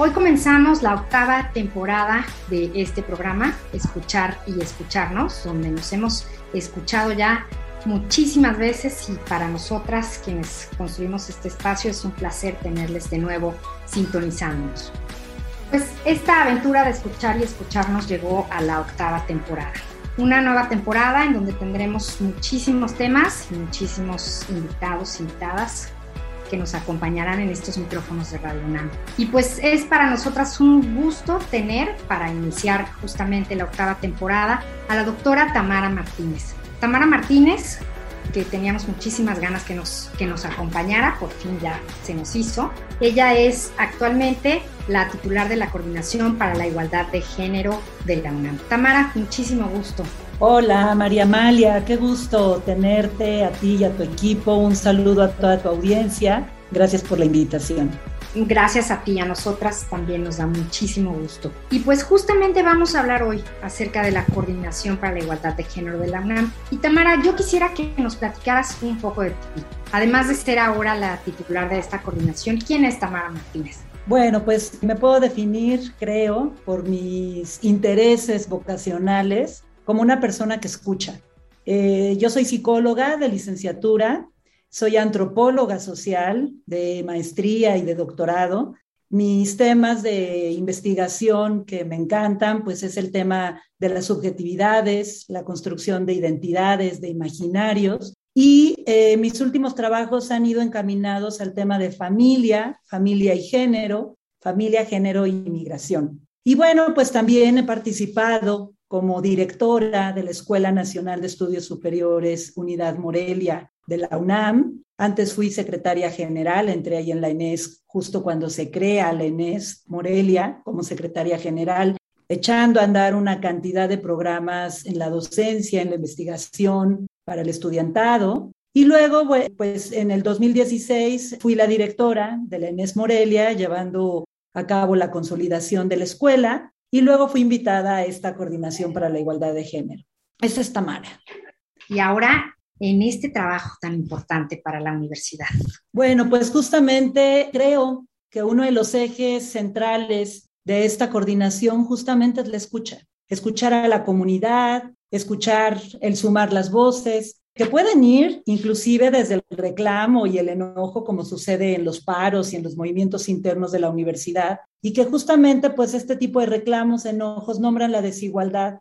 Hoy comenzamos la octava temporada de este programa, Escuchar y Escucharnos, donde nos hemos escuchado ya muchísimas veces y para nosotras quienes construimos este espacio es un placer tenerles de nuevo sintonizándonos. Pues esta aventura de escuchar y escucharnos llegó a la octava temporada. Una nueva temporada en donde tendremos muchísimos temas muchísimos invitados, invitadas que nos acompañarán en estos micrófonos de Radio UNAM. Y pues es para nosotras un gusto tener, para iniciar justamente la octava temporada, a la doctora Tamara Martínez. Tamara Martínez, que teníamos muchísimas ganas que nos, que nos acompañara, por fin ya se nos hizo. Ella es actualmente la titular de la Coordinación para la Igualdad de Género de UNAM. Tamara, muchísimo gusto. Hola María Amalia, qué gusto tenerte a ti y a tu equipo. Un saludo a toda tu audiencia. Gracias por la invitación. Gracias a ti, a nosotras también nos da muchísimo gusto. Y pues justamente vamos a hablar hoy acerca de la Coordinación para la Igualdad de Género de la UNAM. Y Tamara, yo quisiera que nos platicaras un poco de ti. Además de ser ahora la titular de esta coordinación, ¿quién es Tamara Martínez? Bueno, pues me puedo definir, creo, por mis intereses vocacionales como una persona que escucha. Eh, yo soy psicóloga de licenciatura, soy antropóloga social de maestría y de doctorado. Mis temas de investigación que me encantan, pues es el tema de las subjetividades, la construcción de identidades, de imaginarios. Y eh, mis últimos trabajos han ido encaminados al tema de familia, familia y género, familia, género y migración. Y bueno, pues también he participado como directora de la Escuela Nacional de Estudios Superiores Unidad Morelia de la UNAM. Antes fui secretaria general, entré ahí en la ENES justo cuando se crea la ENES Morelia como secretaria general, echando a andar una cantidad de programas en la docencia, en la investigación para el estudiantado. Y luego, pues en el 2016 fui la directora de la ENES Morelia, llevando a cabo la consolidación de la escuela y luego fui invitada a esta coordinación para la igualdad de género. Esa es Tamara. Y ahora, en este trabajo tan importante para la universidad. Bueno, pues justamente creo que uno de los ejes centrales de esta coordinación justamente es la escucha. Escuchar a la comunidad, escuchar el sumar las voces, que pueden ir inclusive desde el reclamo y el enojo, como sucede en los paros y en los movimientos internos de la universidad, y que justamente pues este tipo de reclamos, enojos, nombran la desigualdad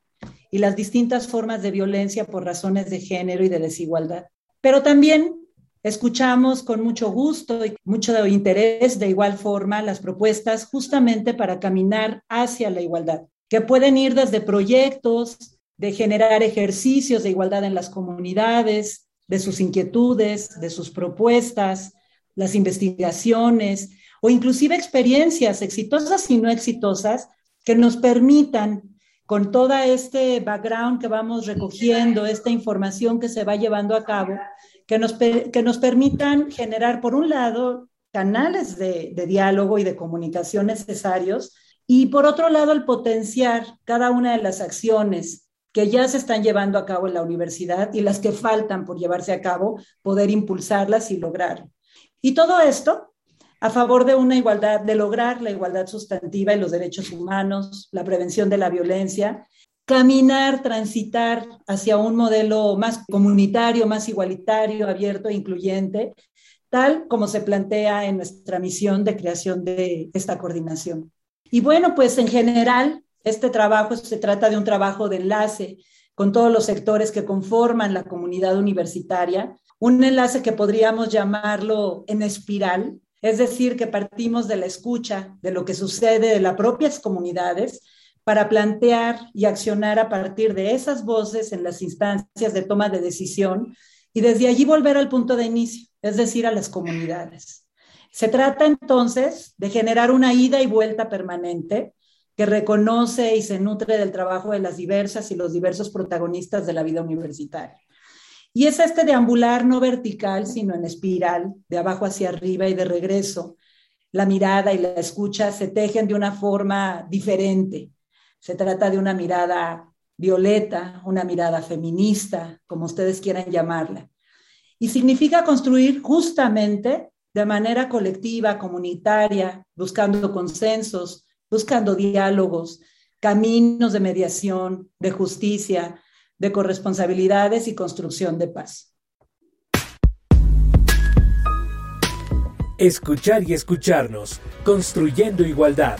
y las distintas formas de violencia por razones de género y de desigualdad. Pero también escuchamos con mucho gusto y mucho interés de igual forma las propuestas justamente para caminar hacia la igualdad, que pueden ir desde proyectos, de generar ejercicios de igualdad en las comunidades, de sus inquietudes, de sus propuestas, las investigaciones o inclusive experiencias exitosas y no exitosas que nos permitan, con todo este background que vamos recogiendo, esta información que se va llevando a cabo, que nos, que nos permitan generar, por un lado, canales de, de diálogo y de comunicación necesarios, y por otro lado, el potenciar cada una de las acciones que ya se están llevando a cabo en la universidad y las que faltan por llevarse a cabo, poder impulsarlas y lograr. Y todo esto a favor de una igualdad, de lograr la igualdad sustantiva y los derechos humanos, la prevención de la violencia, caminar, transitar hacia un modelo más comunitario, más igualitario, abierto e incluyente, tal como se plantea en nuestra misión de creación de esta coordinación. Y bueno, pues en general, este trabajo se trata de un trabajo de enlace con todos los sectores que conforman la comunidad universitaria, un enlace que podríamos llamarlo en espiral, es decir, que partimos de la escucha de lo que sucede de las propias comunidades para plantear y accionar a partir de esas voces en las instancias de toma de decisión y desde allí volver al punto de inicio, es decir, a las comunidades. Se trata entonces de generar una ida y vuelta permanente que reconoce y se nutre del trabajo de las diversas y los diversos protagonistas de la vida universitaria. Y es este deambular no vertical, sino en espiral, de abajo hacia arriba y de regreso. La mirada y la escucha se tejen de una forma diferente. Se trata de una mirada violeta, una mirada feminista, como ustedes quieran llamarla. Y significa construir justamente de manera colectiva, comunitaria, buscando consensos, buscando diálogos, caminos de mediación, de justicia, de corresponsabilidades y construcción de paz. Escuchar y escucharnos, construyendo igualdad.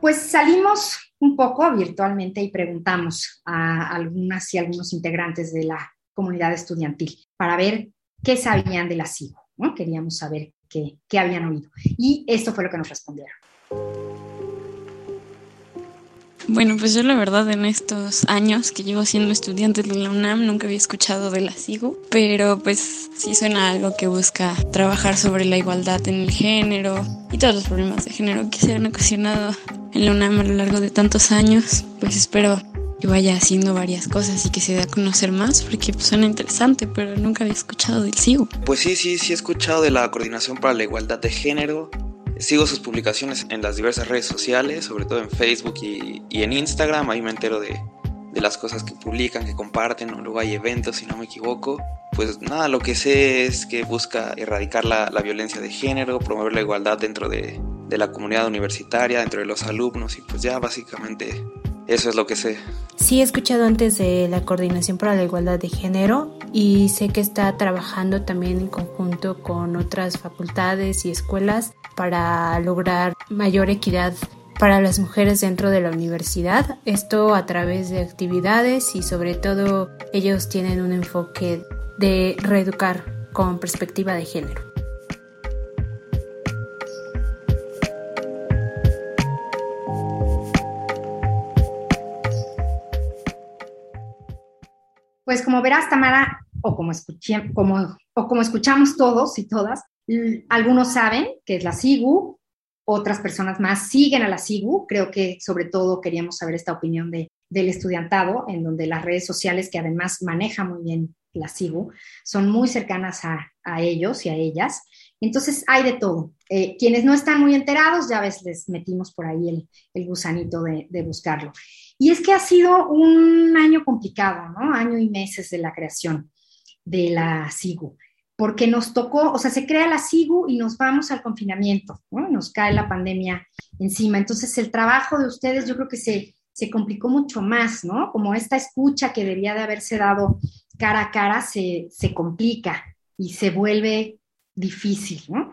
Pues salimos un poco virtualmente y preguntamos a algunas y algunos integrantes de la comunidad estudiantil para ver qué sabían de la CIGO. ¿no? Queríamos saber qué habían oído. Y esto fue lo que nos respondieron. Bueno, pues yo la verdad en estos años que llevo siendo estudiante de la UNAM nunca había escuchado de la SIGU, pero pues sí suena algo que busca trabajar sobre la igualdad en el género y todos los problemas de género que se han ocasionado en la UNAM a lo largo de tantos años. Pues espero que vaya haciendo varias cosas y que se dé a conocer más porque pues, suena interesante, pero nunca había escuchado del SIGU. Pues sí, sí, sí he escuchado de la Coordinación para la Igualdad de Género Sigo sus publicaciones en las diversas redes sociales, sobre todo en Facebook y, en Instagram. Ahí me entero de, las cosas que publican, que comparten, luego hay eventos, si no me equivoco. Pues nada, lo que sé es que busca erradicar la, violencia de género, promover la igualdad dentro de, de, la comunidad universitaria, dentro de los alumnos y pues ya básicamente eso es lo que sé. Sí, he escuchado antes de la Coordinación para la Igualdad de Género y sé que está trabajando también en conjunto con otras facultades y escuelas para lograr mayor equidad para las mujeres dentro de la universidad. Esto a través de actividades y sobre todo ellos tienen un enfoque de reeducar con perspectiva de género. Pues como verás, Tamara, o como, escuché, o como escuchamos todos y todas, algunos saben que es la SIGU, otras personas más siguen a la SIGU. Creo que sobre todo queríamos saber esta opinión de, del estudiantado, en donde las redes sociales, que además maneja muy bien la SIGU, son muy cercanas a, ellos y a ellas. Entonces hay de todo. Eh, quienes no están muy enterados, ya ves, les metimos por ahí el, gusanito de, de, buscarlo. Y es que ha sido un año complicado, ¿no? Año y meses de la creación de la SIGU porque nos tocó, o sea, se crea la SIGU y nos vamos al confinamiento, ¿no? Nos cae la pandemia encima. Entonces, el trabajo de ustedes yo creo que se, se complicó mucho más, ¿no? Como esta escucha que debía de haberse dado cara a cara se, se complica y se vuelve difícil, ¿no?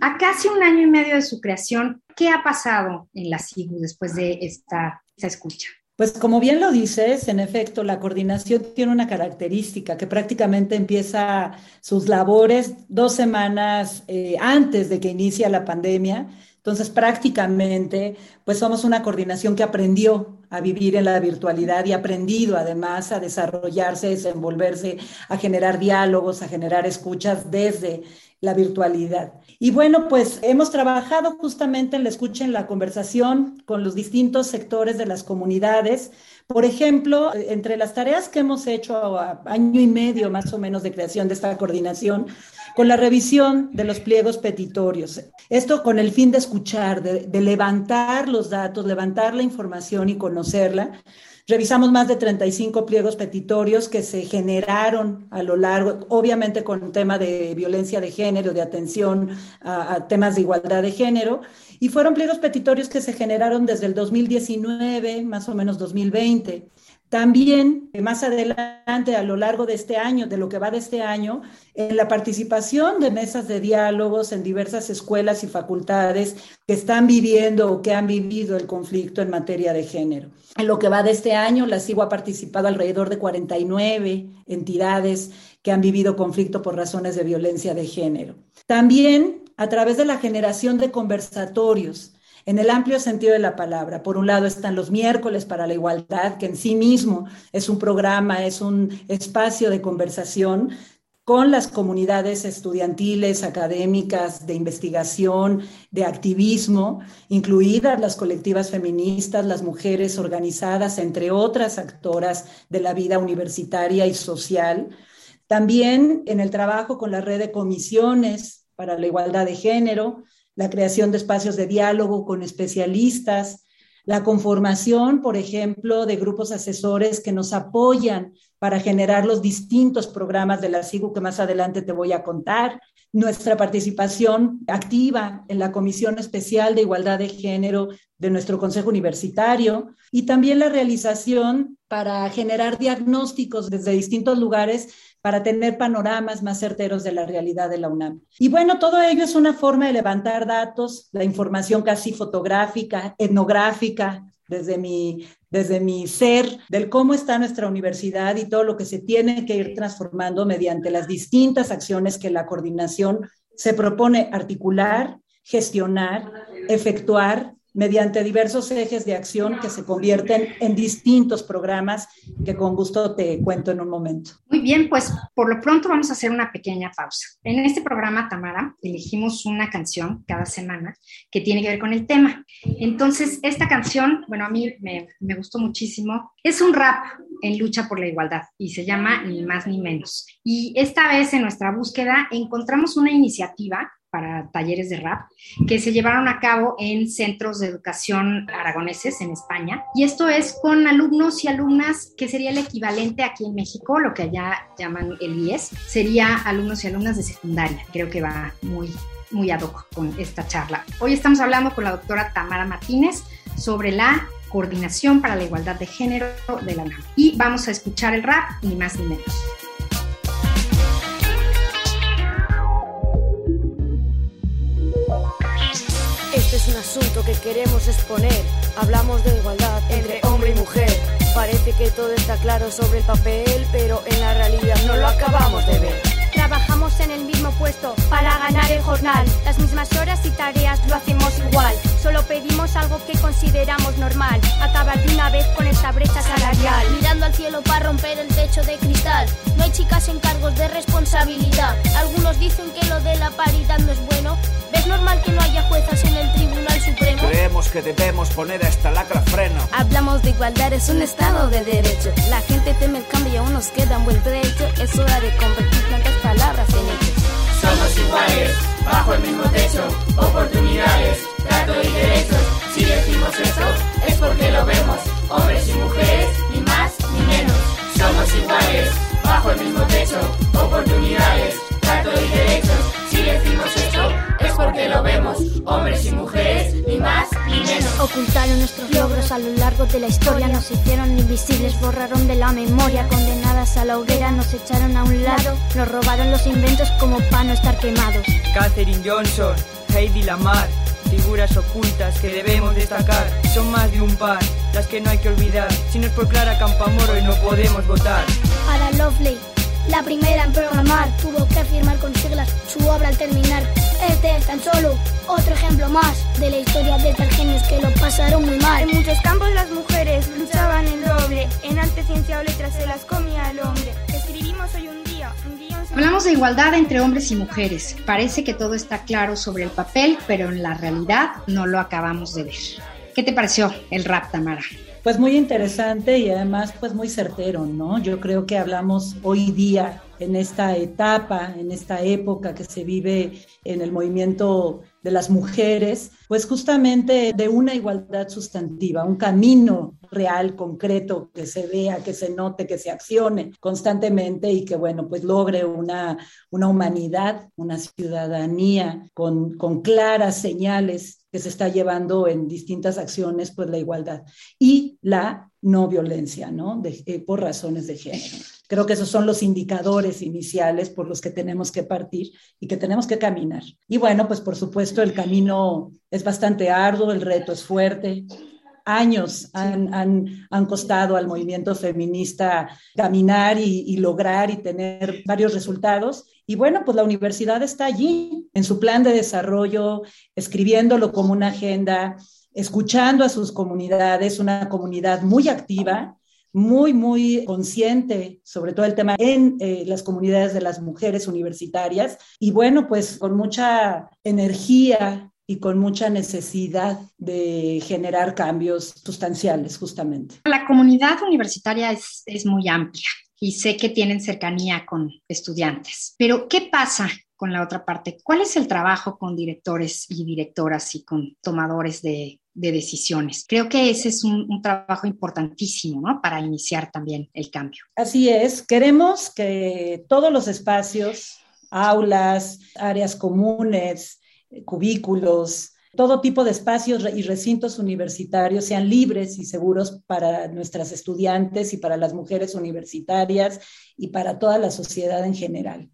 A casi un año y medio de su creación, ¿qué ha pasado en la SIGU después de esta, esta escucha? Pues como bien lo dices, en efecto, la coordinación tiene una característica que prácticamente empieza sus labores dos semanas eh, antes de que inicia la pandemia. Entonces, prácticamente, pues somos una coordinación que aprendió a vivir en la virtualidad y aprendido además a desarrollarse, desenvolverse, a generar diálogos, a generar escuchas desde la virtualidad. Y bueno, pues hemos trabajado justamente en la escucha, en la conversación con los distintos sectores de las comunidades. Por ejemplo, entre las tareas que hemos hecho a año y medio más o menos de creación de esta coordinación, con la revisión de los pliegos petitorios. Esto con el fin de escuchar, de levantar los datos, levantar la información y conocerla Revisamos más de 35 pliegos petitorios que se generaron a lo largo, obviamente con el tema de violencia de género, de atención a, temas de igualdad de género, y fueron pliegos petitorios que se generaron desde el 2019, más o menos 2020. También más adelante, a lo largo de este año, de lo que va de este año, en la participación de mesas de diálogos en diversas escuelas y facultades que están viviendo o que han vivido el conflicto en materia de género. En lo que va de este año, la CIGU ha participado alrededor de 49 entidades que han vivido conflicto por razones de violencia de género. También a través de la generación de conversatorios en el amplio sentido de la palabra. Por un lado están los miércoles para la igualdad, que en sí mismo es un programa, es un espacio de conversación con las comunidades estudiantiles, académicas, de investigación, de activismo, incluidas las colectivas feministas, las mujeres organizadas, entre otras actoras de la vida universitaria y social. También en el trabajo con la red de comisiones para la igualdad de género, la creación de espacios de diálogo con especialistas, la conformación, por ejemplo, de grupos asesores que nos apoyan para generar los distintos programas de la SIGU que más adelante te voy a contar, nuestra participación activa en la Comisión Especial de Igualdad de Género de nuestro Consejo Universitario y también la realización para generar diagnósticos desde distintos lugares para tener panoramas más certeros de la realidad de la UNAM. Y bueno, todo ello es una forma de levantar datos, la información casi fotográfica, etnográfica, desde mi, desde mi ser, del cómo está nuestra universidad y todo lo que se tiene que ir transformando mediante las distintas acciones que la coordinación se propone articular, gestionar, efectuar mediante diversos ejes de acción que se convierten en distintos programas que con gusto te cuento en un momento. Muy bien, pues por lo pronto vamos a hacer una pequeña pausa. En este programa, Tamara, elegimos una canción cada semana que tiene que ver con el tema. Entonces, esta canción, bueno, a mí me, me gustó muchísimo. Es un rap en lucha por la igualdad y se llama Ni más ni menos. Y esta vez en nuestra búsqueda encontramos una iniciativa para talleres de rap que se llevaron a cabo en centros de educación aragoneses en España. Y esto es con alumnos y alumnas, que sería el equivalente aquí en México, lo que allá llaman el IES, sería alumnos y alumnas de secundaria. Creo que va muy, muy ad hoc con esta charla. Hoy estamos hablando con la doctora Tamara Martínez sobre la coordinación para la igualdad de género de la UNAM. Y vamos a escuchar el rap, ni más ni menos. Asunto que queremos exponer. Hablamos de igualdad entre hombre y mujer. Parece que todo está claro sobre el papel, pero en la realidad no lo acabamos de ver. Trabajamos en el mismo puesto para ganar el jornal. Las mismas horas y tareas consideramos normal. Acabar de una vez con esta brecha salarial. Mirando al cielo para romper el techo de cristal. No hay chicas en cargos de responsabilidad. Algunos dicen que lo de la paridad no es bueno. ¿Es normal que no haya juezas en el Tribunal Supremo? Creemos que debemos poner a esta lacra freno. Hablamos de igualdad, es un estado de derecho. La gente teme el cambio y aún nos queda un buen trecho. Es hora de convertir tantas palabras en hechos. Somos iguales, bajo el mismo techo, oportunidades, trato y derechos. Si decimos eso, es porque lo vemos, hombres y mujeres, ni más ni menos. Somos iguales, bajo el mismo techo, oportunidades, trato y derechos. Si decimos eso, es porque lo vemos, hombres y mujeres, ni más ni menos. Ocultaron nuestros logros a lo largo de la historia, nos hicieron invisibles, borraron de la memoria, condenadas a la hoguera, nos echaron a un lado, nos robaron los inventos como para no estar quemados. Catherine Johnson, Heidi Lamar, figuras ocultas que debemos destacar. Son más de un par, las que no hay que olvidar. Si no es por Clara Campamoro y no podemos votar. Para Lovely, la primera en programar, tuvo que firmar con siglas su obra al terminar. Este es tan solo otro ejemplo más de la historia de genios que lo pasaron muy mal. En muchos campos las mujeres luchaban en doble, en arte, ciencia o letras se las comía el hombre. Escribimos hoy un día, un guion... Hablamos de igualdad entre hombres y mujeres. Parece que todo está claro sobre el papel, pero en la realidad no lo acabamos de ver. ¿Qué te pareció el rap, Tamara? Pues muy interesante y además pues muy certero, ¿no? Yo creo que hablamos hoy día en esta etapa, en esta época que se vive en el movimiento de las mujeres, pues justamente de una igualdad sustantiva, un camino real, concreto, que se vea, que se note, que se accione constantemente y que, bueno, pues logre una, una humanidad, una ciudadanía con, con claras señales que se está llevando en distintas acciones, pues la igualdad y la no violencia, ¿no? Eh, por razones de género. Creo que esos son los indicadores iniciales por los que tenemos que partir y que tenemos que caminar. Y bueno, pues por supuesto el camino es bastante arduo, el reto es fuerte. Años han, han, han costado al movimiento feminista caminar y, y lograr y tener varios resultados. Y bueno, pues la universidad está allí en su plan de desarrollo, escribiéndolo como una agenda, escuchando a sus comunidades, una comunidad muy activa, muy, muy consciente sobre todo el tema en eh, las comunidades de las mujeres universitarias y bueno, pues con mucha energía y con mucha necesidad de generar cambios sustanciales, justamente. La comunidad universitaria es, es muy amplia y sé que tienen cercanía con estudiantes, pero ¿qué pasa con la otra parte? ¿Cuál es el trabajo con directores y directoras y con tomadores de, de decisiones? Creo que ese es un, trabajo importantísimo ¿no? para iniciar también el cambio. Así es, queremos que todos los espacios, aulas, áreas comunes, cubículos, todo tipo de espacios y recintos universitarios sean libres y seguros para nuestras estudiantes y para las mujeres universitarias y para toda la sociedad en general.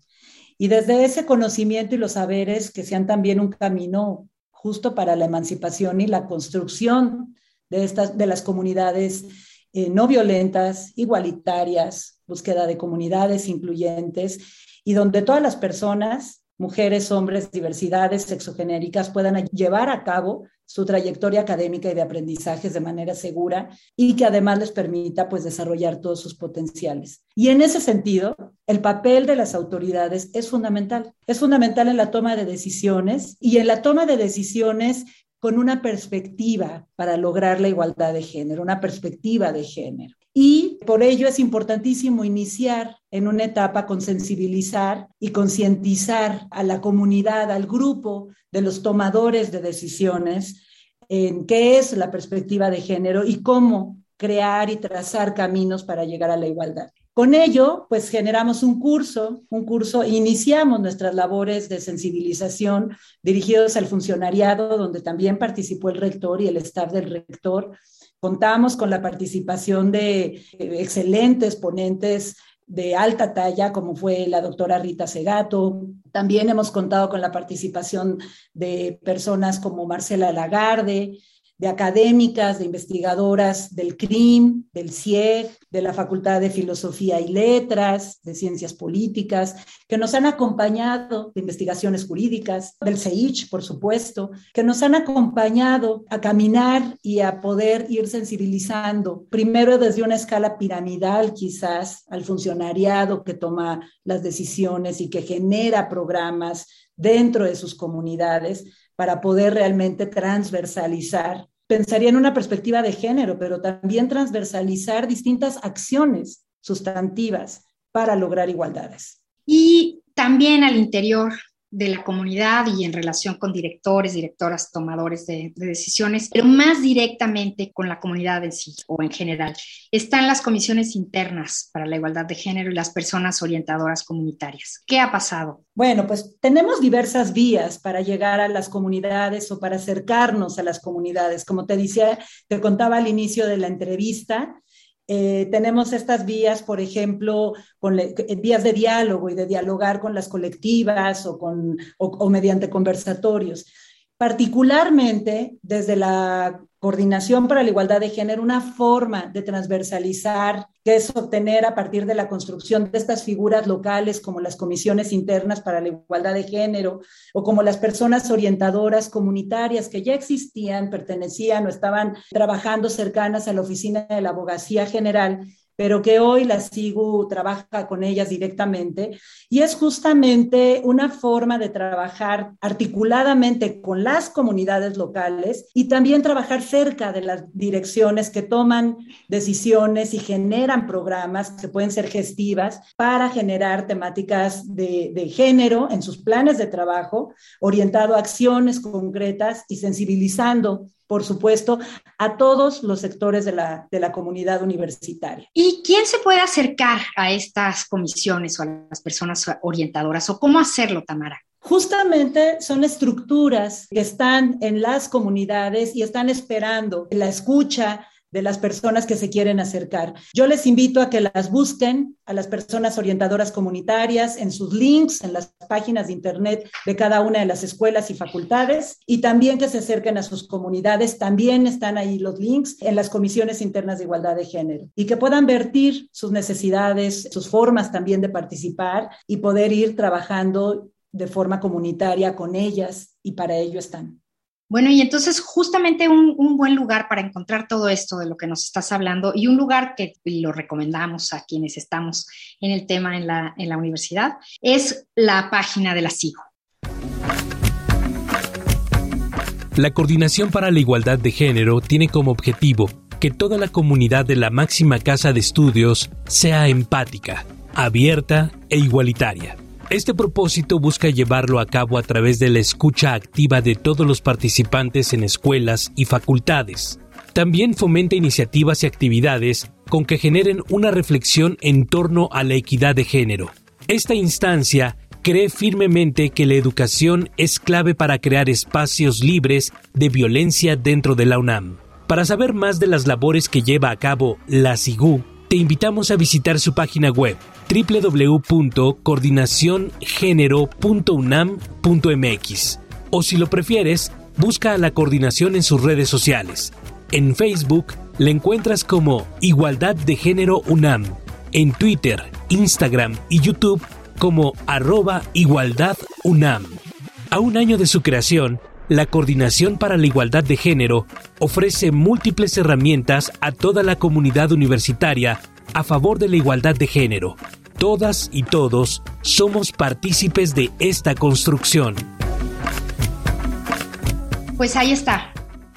Y desde ese conocimiento y los saberes que sean también un camino justo para la emancipación y la construcción de, estas, de las comunidades eh, no violentas, igualitarias, búsqueda de comunidades incluyentes y donde todas las personas mujeres, hombres, diversidades sexogenéricas puedan llevar a cabo su trayectoria académica y de aprendizajes de manera segura y que además les permita pues desarrollar todos sus potenciales. Y en ese sentido, el papel de las autoridades es fundamental. Es fundamental en la toma de decisiones y en la toma de decisiones con una perspectiva para lograr la igualdad de género, una perspectiva de género. Y por ello es importantísimo iniciar en una etapa con sensibilizar y concientizar a la comunidad, al grupo de los tomadores de decisiones en qué es la perspectiva de género y cómo crear y trazar caminos para llegar a la igualdad. Con ello, pues generamos un curso, un curso, iniciamos nuestras labores de sensibilización dirigidos al funcionariado, donde también participó el rector y el staff del rector, Contamos con la participación de eh, excelentes ponentes de alta talla, como fue la doctora Rita Segato. También hemos contado con la participación de personas como Marcela Lagarde, de académicas, de investigadoras del CRIM, del CIEG, de la Facultad de Filosofía y Letras, de Ciencias Políticas, que nos han acompañado de investigaciones jurídicas, del CEICH, por supuesto, que nos han acompañado a caminar y a poder ir sensibilizando, primero desde una escala piramidal quizás, al funcionariado que toma las decisiones y que genera programas dentro de sus comunidades, para poder realmente transversalizar. Pensaría en una perspectiva de género, pero también transversalizar distintas acciones sustantivas para lograr igualdades. Y también al interior de la comunidad y en relación con directores, directoras, tomadores de, de, decisiones, pero más directamente con la comunidad en sí o en general. Están las comisiones internas para la igualdad de género y las personas orientadoras comunitarias. ¿Qué ha pasado? Bueno, pues tenemos diversas vías para llegar a las comunidades o para acercarnos a las comunidades. Como te decía, te contaba al inicio de la entrevista, eh, tenemos estas vías, por ejemplo, con vías de diálogo y de dialogar con las colectivas o, con, o mediante conversatorios. Particularmente desde la Coordinación para la Igualdad de Género, una forma de transversalizar, que es obtener a partir de la construcción de estas figuras locales como las comisiones internas para la igualdad de género o como las personas orientadoras comunitarias que ya existían, pertenecían o estaban trabajando cercanas a la oficina de la Abogacía General pero que hoy la SIGU trabaja con ellas directamente. Y es justamente una forma de trabajar articuladamente con las comunidades locales y también trabajar cerca de las direcciones que toman decisiones y generan programas que pueden ser gestivas para generar temáticas de, de género en sus planes de trabajo, orientado a acciones concretas y sensibilizando por supuesto, a todos los sectores de la, de la, comunidad universitaria. ¿Y quién se puede acercar a estas comisiones o a las personas orientadoras o cómo hacerlo, Tamara? Justamente son estructuras que están en las comunidades y están esperando la escucha, de las personas que se quieren acercar. Yo les invito a que las busquen a las personas orientadoras comunitarias en sus links, en las páginas de internet de cada una de las escuelas y facultades y también que se acerquen a sus comunidades. También están ahí los links en las comisiones internas de igualdad de género y que puedan vertir sus necesidades, sus formas también de participar y poder ir trabajando de forma comunitaria con ellas y para ello están. Bueno, y entonces justamente un, buen lugar para encontrar todo esto de lo que nos estás hablando y un lugar que lo recomendamos a quienes estamos en el tema en la, en la universidad es la página de la SIGO. La Coordinación para la Igualdad de Género tiene como objetivo que toda la comunidad de la máxima casa de estudios sea empática, abierta e igualitaria este propósito busca llevarlo a cabo a través de la escucha activa de todos los participantes en escuelas y facultades. También fomenta iniciativas y actividades con que generen una reflexión en torno a la equidad de género. Esta instancia cree firmemente que la educación es clave para crear espacios libres de violencia dentro de la UNAM. Para saber más de las labores que lleva a cabo la SIGU, te invitamos a visitar su página web www.coordinaciongénero.unam.mx o si lo prefieres, busca a la coordinación en sus redes sociales. En Facebook la encuentras como Igualdad de Género UNAM, en Twitter, Instagram y YouTube como arroba Igualdad UNAM. A un año de su creación, la Coordinación para la Igualdad de Género ofrece múltiples herramientas a toda la comunidad universitaria a favor de la igualdad de género. Todas y todos somos partícipes de esta construcción. Pues ahí está,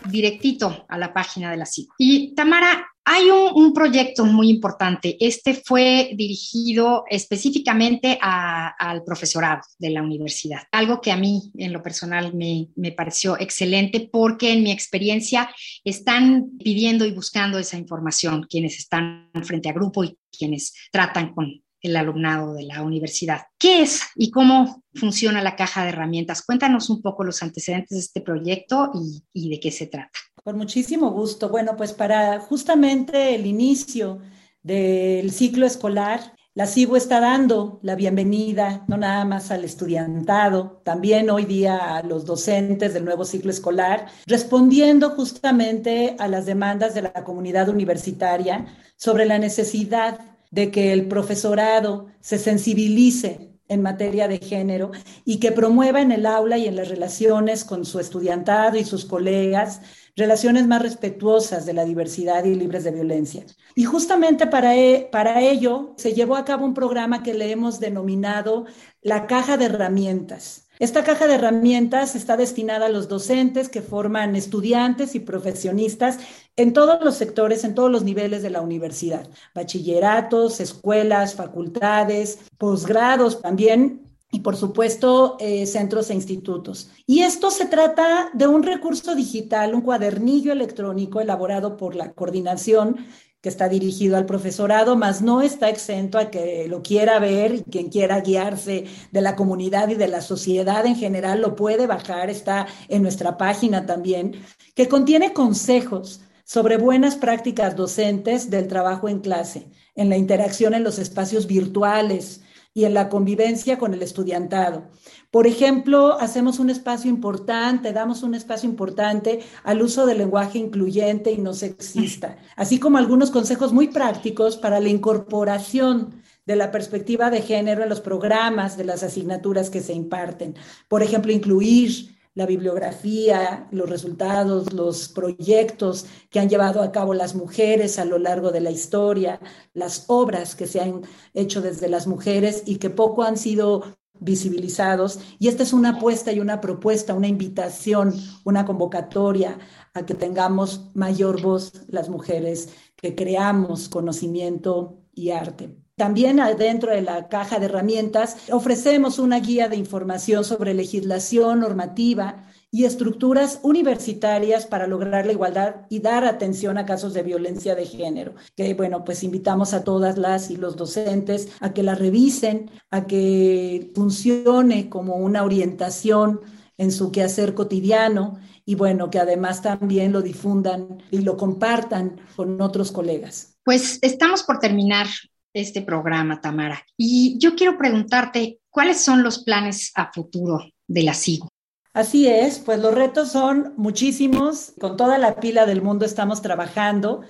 directito a la página de la CIC. Y Tamara, hay un, proyecto muy importante. Este fue dirigido específicamente al profesorado de la universidad, algo que a mí en lo personal me, me pareció excelente porque en mi experiencia están pidiendo y buscando esa información quienes están frente a grupo y quienes tratan con el alumnado de la universidad. ¿Qué es y cómo funciona la caja de herramientas? Cuéntanos un poco los antecedentes de este proyecto y, de qué se trata. Con muchísimo gusto. Bueno, pues para justamente el inicio del ciclo escolar, la SIGO está dando la bienvenida no nada más al estudiantado, también hoy día a los docentes del nuevo ciclo escolar, respondiendo justamente a las demandas de la comunidad universitaria sobre la necesidad de que el profesorado se sensibilice en materia de género y que promueva en el aula y en las relaciones con su estudiantado y sus colegas relaciones más respetuosas de la diversidad y libres de violencia. Y justamente para, e, para ello se llevó a cabo un programa que le hemos denominado la caja de herramientas esta caja de herramientas está destinada a los docentes que forman estudiantes y profesionistas en todos los sectores, en todos los niveles de la universidad, bachilleratos, escuelas, facultades, posgrados también y por supuesto eh, centros e institutos. Y esto se trata de un recurso digital, un cuadernillo electrónico elaborado por la coordinación que está dirigido al profesorado, más no está exento a que lo quiera ver y quien quiera guiarse de la comunidad y de la sociedad en general lo puede bajar, está en nuestra página también, que contiene consejos sobre buenas prácticas docentes del trabajo en clase, en la interacción en los espacios virtuales, y en la convivencia con el estudiantado. Por ejemplo, hacemos un espacio importante, damos un espacio importante al uso del lenguaje incluyente y no sexista, así como algunos consejos muy prácticos para la incorporación de la perspectiva de género en los programas de las asignaturas que se imparten. Por ejemplo, incluir la bibliografía, los resultados, los proyectos que han llevado a cabo las mujeres a lo largo de la historia, las obras que se han hecho desde las mujeres y que poco han sido visibilizados. Y esta es una apuesta y una propuesta, una invitación, una convocatoria a que tengamos mayor voz las mujeres, que creamos conocimiento y arte. También dentro de la caja de herramientas ofrecemos una guía de información sobre legislación, normativa y estructuras universitarias para lograr la igualdad y dar atención a casos de violencia de género. Que bueno, pues invitamos a todas las y los docentes a que la revisen, a que funcione como una orientación en su quehacer cotidiano y bueno, que además también lo difundan y lo compartan con otros colegas. Pues estamos por terminar este programa, Tamara. Y yo quiero preguntarte, ¿cuáles son los planes a futuro de la SIGO? Así es, pues los retos son muchísimos, con toda la pila del mundo estamos trabajando.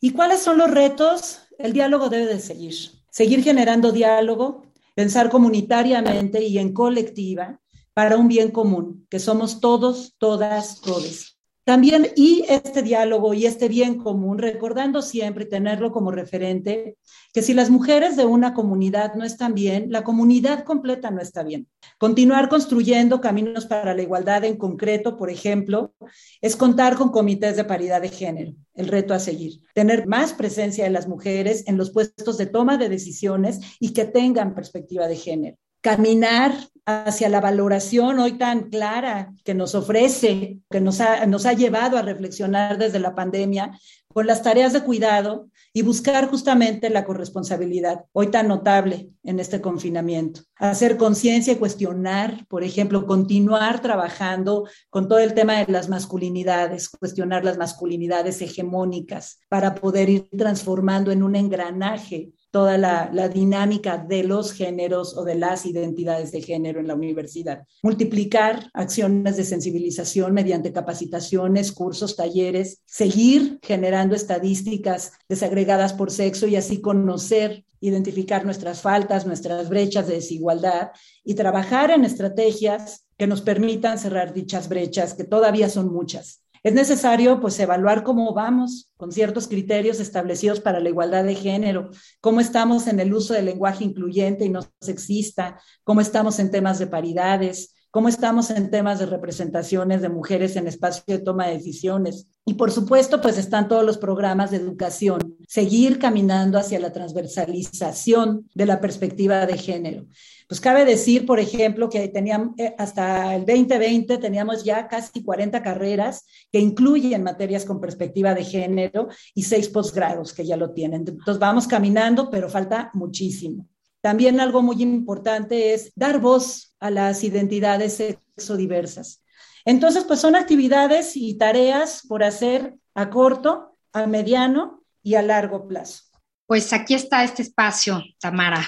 ¿Y cuáles son los retos? El diálogo debe de seguir, seguir generando diálogo, pensar comunitariamente y en colectiva, para un bien común, que somos todos, todas, todes. También, y este diálogo y este bien común, recordando siempre tenerlo como referente, que si las mujeres de una comunidad no están bien, la comunidad completa no está bien. Continuar construyendo caminos para la igualdad en concreto, por ejemplo, es contar con comités de paridad de género, el reto a seguir. Tener más presencia de las mujeres en los puestos de toma de decisiones y que tengan perspectiva de género caminar hacia la valoración hoy tan clara que nos ofrece, que nos ha, nos ha llevado a reflexionar desde la pandemia con las tareas de cuidado y buscar justamente la corresponsabilidad, hoy tan notable en este confinamiento. Hacer conciencia y cuestionar, por ejemplo, continuar trabajando con todo el tema de las masculinidades, cuestionar las masculinidades hegemónicas para poder ir transformando en un engranaje toda la, dinámica de los géneros o de las identidades de género en la universidad. Multiplicar acciones de sensibilización mediante capacitaciones, cursos, talleres, seguir generando estadísticas desagregadas por sexo y así conocer, identificar nuestras faltas, nuestras brechas de desigualdad y trabajar en estrategias que nos permitan cerrar dichas brechas, que todavía son muchas. Es necesario pues evaluar cómo vamos con ciertos criterios establecidos para la igualdad de género, cómo estamos en el uso del lenguaje incluyente y no sexista, cómo estamos en temas de paridades, cómo estamos en temas de representaciones de mujeres en espacio de toma de decisiones. Y por supuesto, pues están todos los programas de educación, seguir caminando hacia la transversalización de la perspectiva de género. Pues cabe decir, por ejemplo, que teníamos, eh, hasta el 2020 teníamos ya casi 40 carreras que incluyen materias con perspectiva de género y seis posgrados que ya lo tienen. Entonces vamos caminando, pero falta muchísimo. También algo muy importante es dar voz a las identidades sexodiversas. Entonces, pues son actividades y tareas por hacer a corto, a mediano y a largo plazo. Pues aquí está este espacio, Tamara.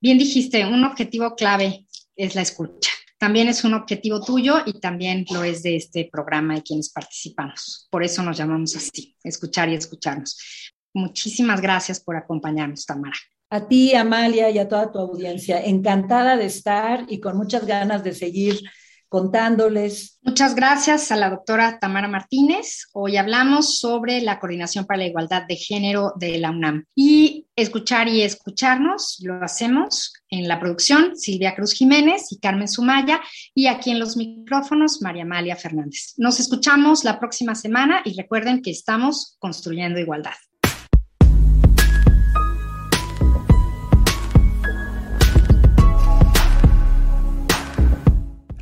Bien dijiste, un objetivo clave es la escucha. También es un objetivo tuyo y también lo es de este programa de quienes participamos. Por eso nos llamamos así, escuchar y escucharnos. Muchísimas gracias por acompañarnos, Tamara. A ti, Amalia, y a toda tu audiencia. Encantada de estar y con muchas ganas de seguir contándoles. Muchas gracias a la doctora Tamara Martínez. Hoy hablamos sobre la Coordinación para la Igualdad de Género de la UNAM. Y escuchar y escucharnos lo hacemos en la producción Silvia Cruz Jiménez y Carmen Sumaya y aquí en los micrófonos María Amalia Fernández. Nos escuchamos la próxima semana y recuerden que estamos construyendo igualdad.